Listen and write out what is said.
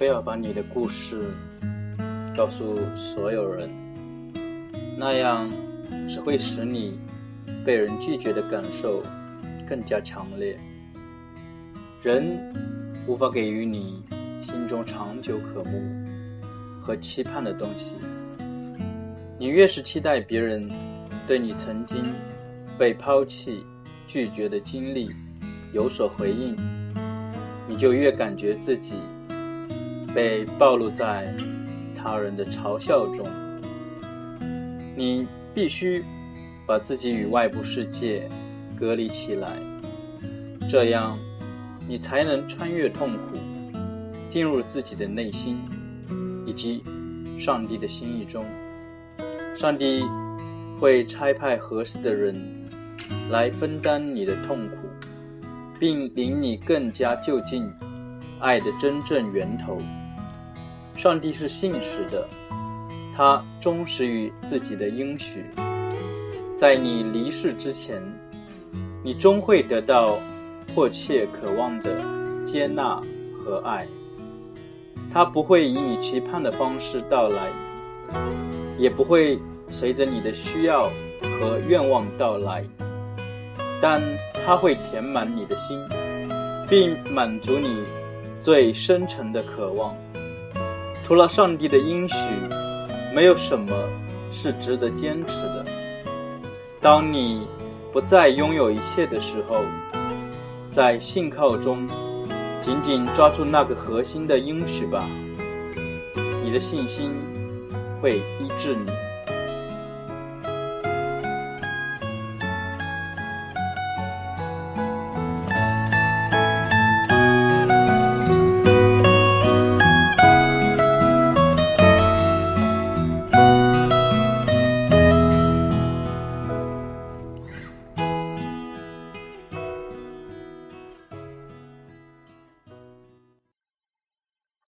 非要把你的故事告诉所有人，那样只会使你被人拒绝的感受更加强烈。人无法给予你心中长久渴慕和期盼的东西。你越是期待别人对你曾经被抛弃、拒绝的经历有所回应，你就越感觉自己。被暴露在他人的嘲笑中，你必须把自己与外部世界隔离起来，这样你才能穿越痛苦，进入自己的内心以及上帝的心意中。上帝会差派合适的人来分担你的痛苦，并领你更加就近爱的真正源头。上帝是信实的，他忠实于自己的应许。在你离世之前，你终会得到迫切渴望的接纳和爱。他不会以你期盼的方式到来，也不会随着你的需要和愿望到来，但他会填满你的心，并满足你最深沉的渴望。除了上帝的应许，没有什么是值得坚持的。当你不再拥有一切的时候，在信靠中紧紧抓住那个核心的应许吧，你的信心会医治你。